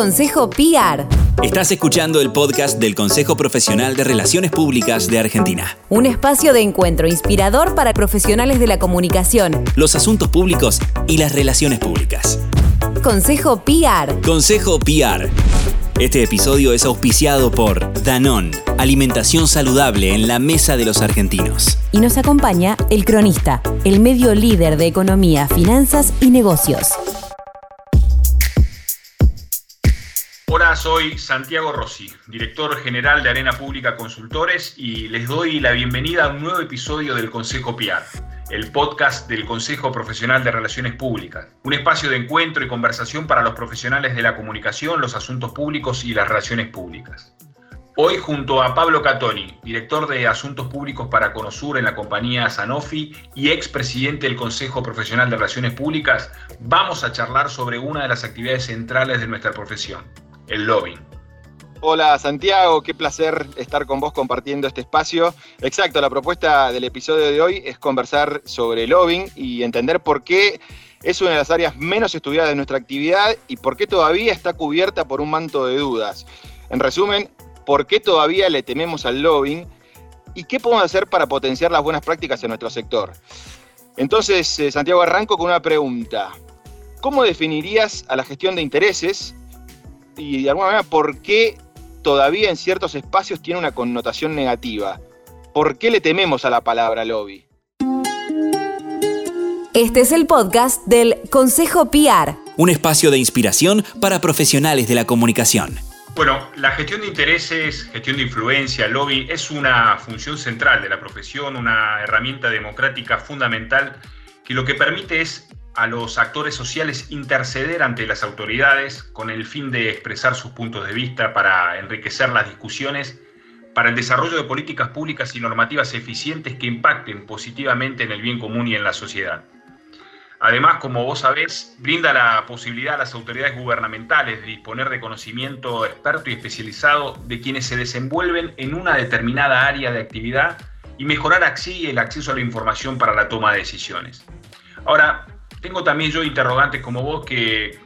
Consejo PR. Estás escuchando el podcast del Consejo Profesional de Relaciones Públicas de Argentina. Un espacio de encuentro inspirador para profesionales de la comunicación. Los asuntos públicos y las relaciones públicas. Consejo PR. Consejo PR. Este episodio es auspiciado por Danón, alimentación saludable en la mesa de los argentinos. Y nos acompaña El Cronista, el medio líder de economía, finanzas y negocios. Hola, soy Santiago Rossi, director general de Arena Pública Consultores y les doy la bienvenida a un nuevo episodio del Consejo PIAR, el podcast del Consejo Profesional de Relaciones Públicas, un espacio de encuentro y conversación para los profesionales de la comunicación, los asuntos públicos y las relaciones públicas. Hoy junto a Pablo Catoni, director de Asuntos Públicos para Conosur en la compañía Sanofi y expresidente del Consejo Profesional de Relaciones Públicas, vamos a charlar sobre una de las actividades centrales de nuestra profesión, el lobbying. Hola Santiago, qué placer estar con vos compartiendo este espacio. Exacto, la propuesta del episodio de hoy es conversar sobre lobbying y entender por qué es una de las áreas menos estudiadas de nuestra actividad y por qué todavía está cubierta por un manto de dudas. En resumen, por qué todavía le tememos al lobbying y qué podemos hacer para potenciar las buenas prácticas en nuestro sector. Entonces, eh, Santiago, arranco con una pregunta. ¿Cómo definirías a la gestión de intereses y de alguna manera por qué todavía en ciertos espacios tiene una connotación negativa. ¿Por qué le tememos a la palabra lobby? Este es el podcast del Consejo PR. Un espacio de inspiración para profesionales de la comunicación. Bueno, la gestión de intereses, gestión de influencia, lobby, es una función central de la profesión, una herramienta democrática fundamental que lo que permite es a los actores sociales interceder ante las autoridades con el fin de expresar sus puntos de vista para enriquecer las discusiones, para el desarrollo de políticas públicas y normativas eficientes que impacten positivamente en el bien común y en la sociedad. Además, como vos sabés, brinda la posibilidad a las autoridades gubernamentales de disponer de conocimiento experto y especializado de quienes se desenvuelven en una determinada área de actividad y mejorar así el acceso a la información para la toma de decisiones. Ahora, tengo también yo interrogantes como vos que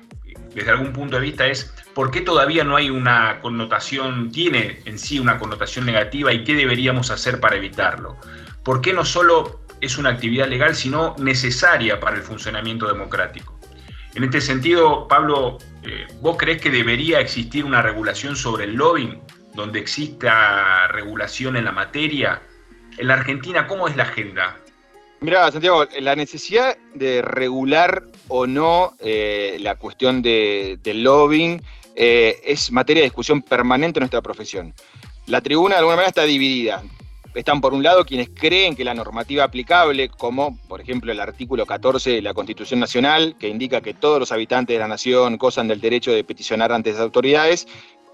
desde algún punto de vista es por qué todavía no hay una connotación, tiene en sí una connotación negativa y qué deberíamos hacer para evitarlo. ¿Por qué no solo es una actividad legal, sino necesaria para el funcionamiento democrático? En este sentido, Pablo, eh, ¿vos crees que debería existir una regulación sobre el lobbying, donde exista regulación en la materia? En la Argentina, ¿cómo es la agenda? Mira, Santiago, la necesidad de regular o no eh, la cuestión del lobbying eh, es materia de discusión permanente en nuestra profesión. La tribuna de alguna manera está dividida. Están por un lado quienes creen que la normativa aplicable, como por ejemplo el artículo 14 de la Constitución Nacional, que indica que todos los habitantes de la nación gozan del derecho de peticionar ante las autoridades,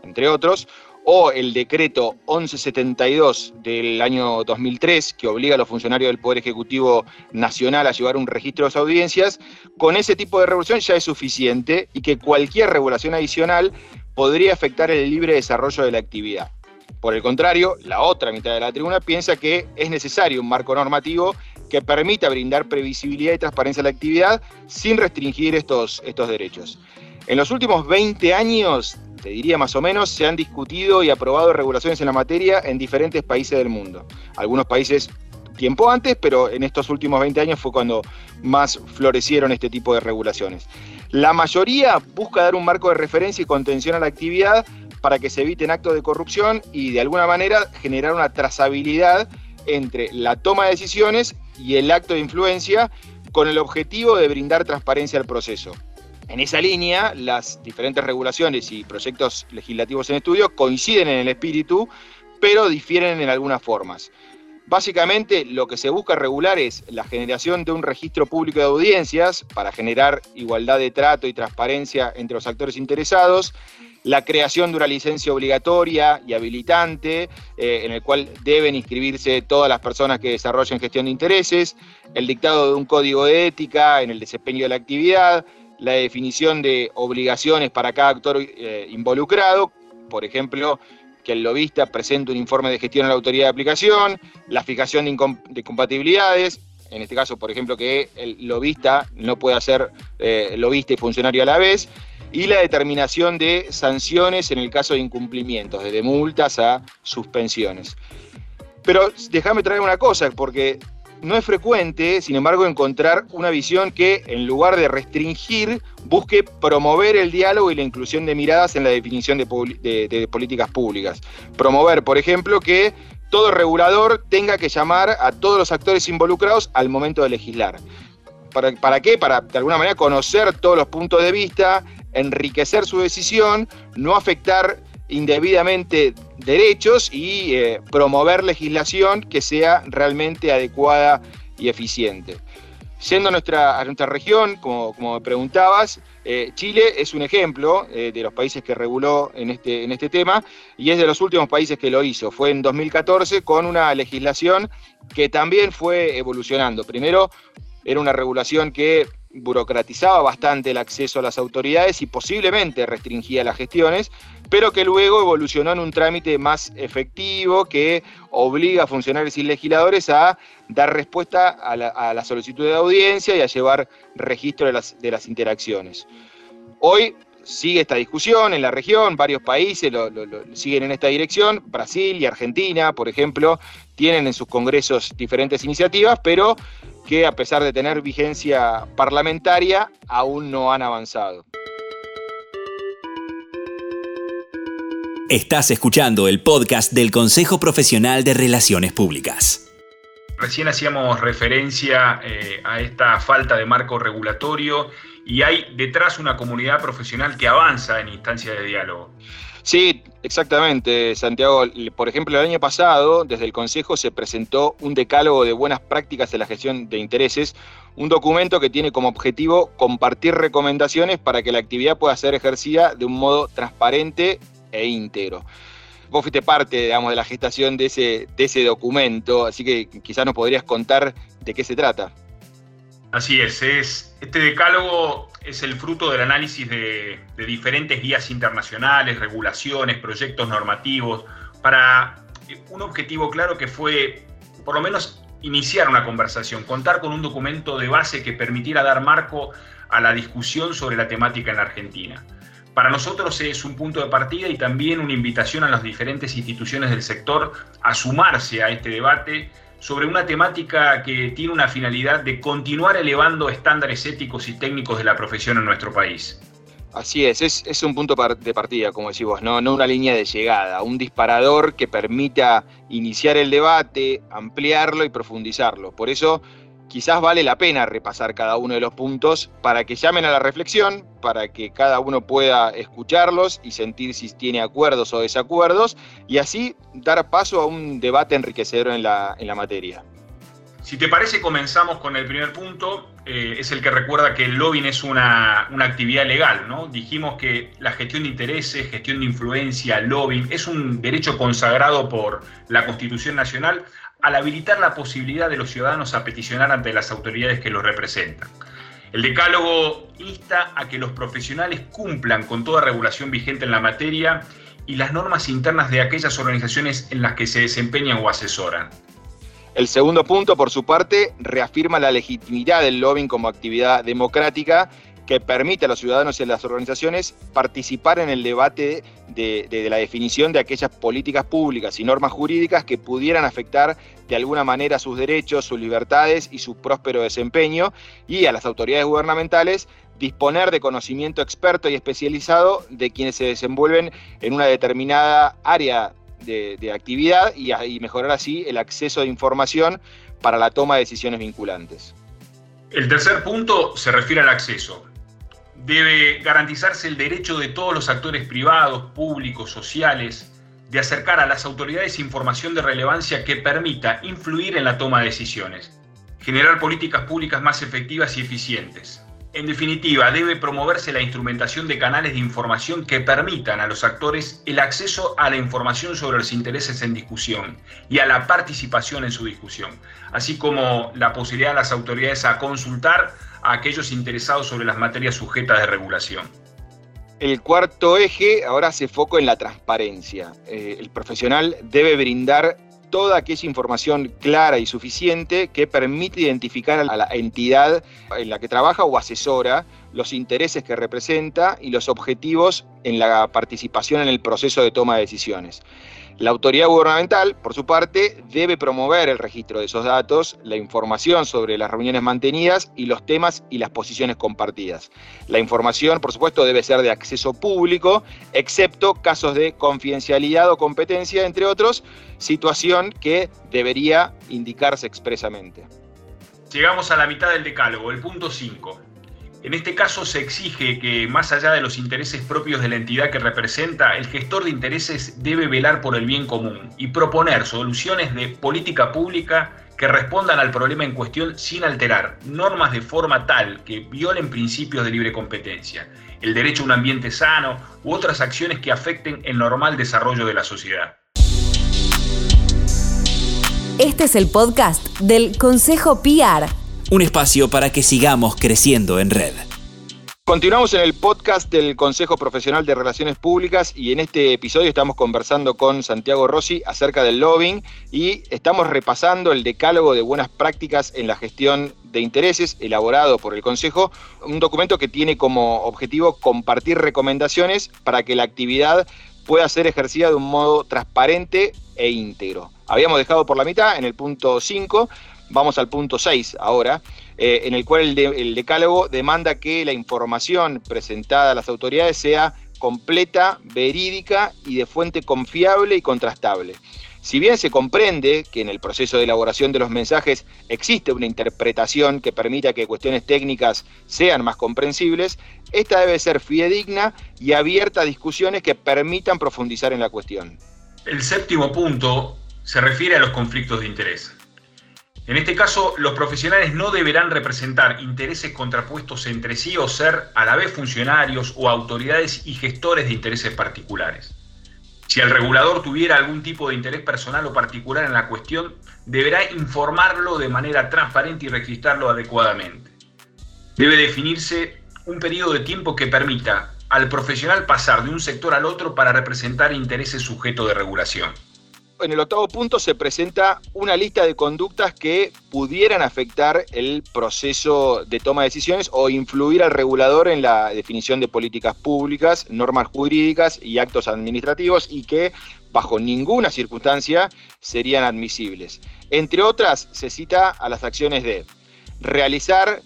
entre otros, o el decreto 1172 del año 2003, que obliga a los funcionarios del Poder Ejecutivo Nacional a llevar un registro de las audiencias, con ese tipo de regulación ya es suficiente y que cualquier regulación adicional podría afectar el libre desarrollo de la actividad. Por el contrario, la otra mitad de la tribuna piensa que es necesario un marco normativo que permita brindar previsibilidad y transparencia a la actividad sin restringir estos, estos derechos. En los últimos 20 años, te diría más o menos, se han discutido y aprobado regulaciones en la materia en diferentes países del mundo. Algunos países tiempo antes, pero en estos últimos 20 años fue cuando más florecieron este tipo de regulaciones. La mayoría busca dar un marco de referencia y contención a la actividad para que se eviten actos de corrupción y de alguna manera generar una trazabilidad entre la toma de decisiones y el acto de influencia con el objetivo de brindar transparencia al proceso. En esa línea, las diferentes regulaciones y proyectos legislativos en estudio coinciden en el espíritu, pero difieren en algunas formas. Básicamente, lo que se busca regular es la generación de un registro público de audiencias para generar igualdad de trato y transparencia entre los actores interesados, la creación de una licencia obligatoria y habilitante, eh, en el cual deben inscribirse todas las personas que desarrollen gestión de intereses, el dictado de un código de ética en el desempeño de la actividad, la definición de obligaciones para cada actor eh, involucrado, por ejemplo, que el lobista presente un informe de gestión a la autoridad de aplicación, la fijación de, incompatibilidades, en este caso, por ejemplo, que el lobista no pueda ser eh, lobista y funcionario a la vez, y la determinación de sanciones en el caso de incumplimientos, desde multas a suspensiones. Pero déjame traer una cosa, porque no es frecuente, sin embargo, encontrar una visión que, en lugar de restringir, busque promover el diálogo y la inclusión de miradas en la definición de, políticas públicas. Promover, por ejemplo, que todo regulador tenga que llamar a todos los actores involucrados al momento de legislar. ¿Para, ¿Para, qué? Para, de alguna manera, conocer todos los puntos de vista, enriquecer su decisión, no afectar indebidamente derechos y eh, promover legislación que sea realmente adecuada y eficiente. Siendo nuestra, nuestra región, como, como me preguntabas, eh, Chile es un ejemplo eh, de los países que reguló en este, en este tema y es de los últimos países que lo hizo. Fue en 2014 con una legislación que también fue evolucionando. Primero, era una regulación que burocratizaba bastante el acceso a las autoridades y posiblemente restringía las gestiones, pero que luego evolucionó en un trámite más efectivo que obliga a funcionarios y legisladores a dar respuesta a la, solicitud de audiencia y a llevar registro de las, interacciones. Hoy sigue esta discusión en la región, varios países siguen en esta dirección, Brasil y Argentina, por ejemplo, tienen en sus congresos diferentes iniciativas, pero que a pesar de tener vigencia parlamentaria, aún no han avanzado. Estás escuchando el podcast del Consejo Profesional de Relaciones Públicas. Recién hacíamos referencia eh, a esta falta de marco regulatorio y hay detrás una comunidad profesional que avanza en instancias de diálogo. Sí, exactamente, Santiago. Por ejemplo, el año pasado, desde el Consejo se presentó un decálogo de buenas prácticas en la gestión de intereses, un documento que tiene como objetivo compartir recomendaciones para que la actividad pueda ser ejercida de un modo transparente e íntegro. Vos fuiste parte, digamos, de la gestación de ese, de ese documento, así que quizás nos podrías contar de qué se trata. Así es, es este decálogo es el fruto del análisis de, diferentes guías internacionales, regulaciones, proyectos normativos, para un objetivo claro que fue, por lo menos, iniciar una conversación, contar con un documento de base que permitiera dar marco a la discusión sobre la temática en la Argentina. Para nosotros es un punto de partida y también una invitación a las diferentes instituciones del sector a sumarse a este debate sobre una temática que tiene una finalidad de continuar elevando estándares éticos y técnicos de la profesión en nuestro país. Así es, es, un punto de partida, como decís vos, ¿no? no una línea de llegada, un disparador que permita iniciar el debate, ampliarlo y profundizarlo. Por eso quizás vale la pena repasar cada uno de los puntos para que llamen a la reflexión, para que cada uno pueda escucharlos y sentir si tiene acuerdos o desacuerdos, y así dar paso a un debate enriquecedor en la, en la materia. Si te parece, comenzamos con el primer punto. Eh, es el que recuerda que el lobbying es una, una, actividad legal, ¿no? Dijimos que la gestión de intereses, gestión de influencia, lobbying, es un derecho consagrado por la Constitución Nacional al habilitar la posibilidad de los ciudadanos a peticionar ante las autoridades que los representan. El decálogo insta a que los profesionales cumplan con toda regulación vigente en la materia y las normas internas de aquellas organizaciones en las que se desempeñan o asesoran. El segundo punto, por su parte, reafirma la legitimidad del lobbying como actividad democrática que permite a los ciudadanos y a las organizaciones participar en el debate de, la definición de aquellas políticas públicas y normas jurídicas que pudieran afectar de alguna manera sus derechos, sus libertades y su próspero desempeño, y a las autoridades gubernamentales disponer de conocimiento experto y especializado de quienes se desenvuelven en una determinada área de, actividad y mejorar así el acceso de información para la toma de decisiones vinculantes. El tercer punto se refiere al acceso debe garantizarse el derecho de todos los actores privados, públicos, sociales, de acercar a las autoridades información de relevancia que permita influir en la toma de decisiones, generar políticas públicas más efectivas y eficientes. En definitiva, debe promoverse la instrumentación de canales de información que permitan a los actores el acceso a la información sobre los intereses en discusión y a la participación en su discusión, así como la posibilidad de las autoridades a consultar a aquellos interesados sobre las materias sujetas de regulación. El cuarto eje ahora se foco en la transparencia. Eh, el profesional debe brindar toda aquella información clara y suficiente que permite identificar a la entidad en la que trabaja o asesora, los intereses que representa y los objetivos en la participación en el proceso de toma de decisiones. La autoridad gubernamental, por su parte, debe promover el registro de esos datos, la información sobre las reuniones mantenidas y los temas y las posiciones compartidas. La información, por supuesto, debe ser de acceso público, excepto casos de confidencialidad o competencia, entre otros, situación que debería indicarse expresamente. Llegamos a la mitad del decálogo, el punto 5. En este caso se exige que, más allá de los intereses propios de la entidad que representa, el gestor de intereses debe velar por el bien común y proponer soluciones de política pública que respondan al problema en cuestión sin alterar normas de forma tal que violen principios de libre competencia, el derecho a un ambiente sano u otras acciones que afecten el normal desarrollo de la sociedad. Este es el podcast del Consejo PIAR un espacio para que sigamos creciendo en red. Continuamos en el podcast del Consejo Profesional de Relaciones Públicas y en este episodio estamos conversando con Santiago Rossi acerca del lobbying y estamos repasando el decálogo de buenas prácticas en la gestión de intereses elaborado por el Consejo, un documento que tiene como objetivo compartir recomendaciones para que la actividad pueda ser ejercida de un modo transparente e íntegro. Habíamos dejado por la mitad en el punto 5 Vamos al punto 6 ahora, eh, en el cual el, decálogo demanda que la información presentada a las autoridades sea completa, verídica y de fuente confiable y contrastable. Si bien se comprende que en el proceso de elaboración de los mensajes existe una interpretación que permita que cuestiones técnicas sean más comprensibles, esta debe ser fidedigna y abierta a discusiones que permitan profundizar en la cuestión. El séptimo punto se refiere a los conflictos de interés. En este caso, los profesionales no deberán representar intereses contrapuestos entre sí o ser a la vez funcionarios o autoridades y gestores de intereses particulares. Si el regulador tuviera algún tipo de interés personal o particular en la cuestión, deberá informarlo de manera transparente y registrarlo adecuadamente. Debe definirse un periodo de tiempo que permita al profesional pasar de un sector al otro para representar intereses sujetos de regulación en el octavo punto se presenta una lista de conductas que pudieran afectar el proceso de toma de decisiones o influir al regulador en la definición de políticas públicas, normas jurídicas y actos administrativos y que bajo ninguna circunstancia serían admisibles. Entre otras, se cita a las acciones de realizar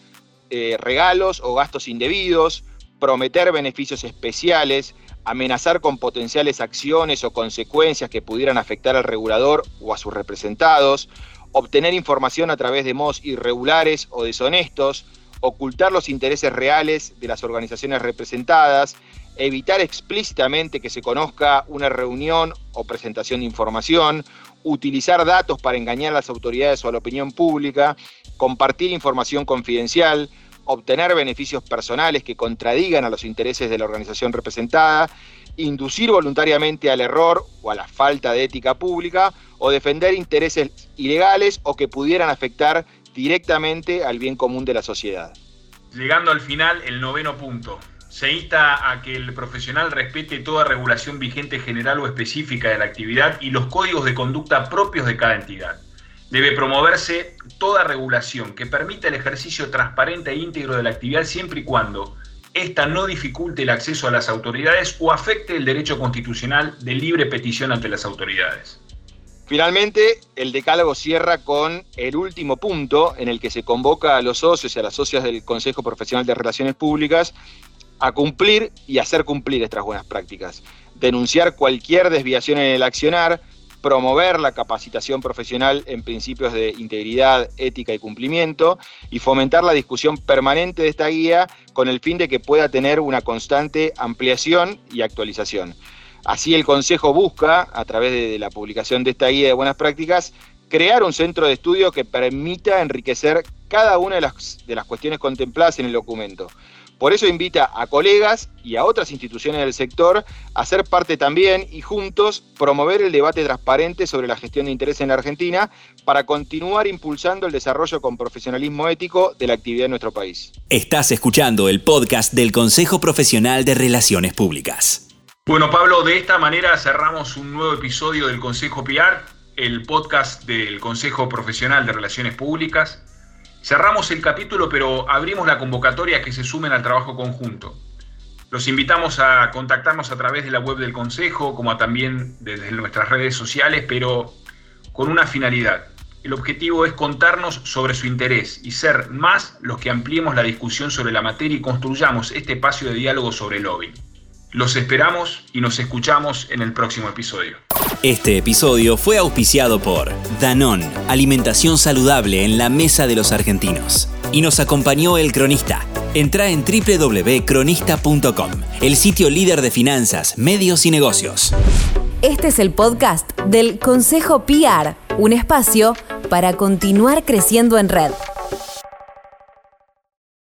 eh, regalos o gastos indebidos, prometer beneficios especiales, amenazar con potenciales acciones o consecuencias que pudieran afectar al regulador o a sus representados, obtener información a través de modos irregulares o deshonestos, ocultar los intereses reales de las organizaciones representadas, evitar explícitamente que se conozca una reunión o presentación de información, utilizar datos para engañar a las autoridades o a la opinión pública, compartir información confidencial, obtener beneficios personales que contradigan a los intereses de la organización representada, inducir voluntariamente al error o a la falta de ética pública o defender intereses ilegales o que pudieran afectar directamente al bien común de la sociedad. Llegando al final, el noveno punto. Se insta a que el profesional respete toda regulación vigente general o específica de la actividad y los códigos de conducta propios de cada entidad. Debe promoverse toda regulación que permita el ejercicio transparente e íntegro de la actividad siempre y cuando ésta no dificulte el acceso a las autoridades o afecte el derecho constitucional de libre petición ante las autoridades. Finalmente, el decálogo cierra con el último punto en el que se convoca a los socios y a las socias del Consejo Profesional de Relaciones Públicas a cumplir y hacer cumplir estas buenas prácticas, denunciar cualquier desviación en el accionar, promover la capacitación profesional en principios de integridad, ética y cumplimiento y fomentar la discusión permanente de esta guía con el fin de que pueda tener una constante ampliación y actualización. Así el Consejo busca, a través de la publicación de esta guía de buenas prácticas, crear un centro de estudio que permita enriquecer cada una de las, de las cuestiones contempladas en el documento por eso invita a colegas y a otras instituciones del sector a ser parte también y juntos promover el debate transparente sobre la gestión de interés en la Argentina para continuar impulsando el desarrollo con profesionalismo ético de la actividad en nuestro país. Estás escuchando el podcast del Consejo Profesional de Relaciones Públicas. Bueno, Pablo, de esta manera cerramos un nuevo episodio del Consejo PIAR el podcast del Consejo Profesional de Relaciones Públicas. Cerramos el capítulo, pero abrimos la convocatoria a que se sumen al trabajo conjunto. Los invitamos a contactarnos a través de la web del Consejo, como también desde nuestras redes sociales, pero con una finalidad. El objetivo es contarnos sobre su interés y ser más los que ampliemos la discusión sobre la materia y construyamos este espacio de diálogo sobre el lobby. Los esperamos y nos escuchamos en el próximo episodio. Este episodio fue auspiciado por Danón, alimentación saludable en la mesa de los argentinos. Y nos acompañó el cronista. Entra en www.cronista.com, el sitio líder de finanzas, medios y negocios. Este es el podcast del Consejo PR, un espacio para continuar creciendo en red.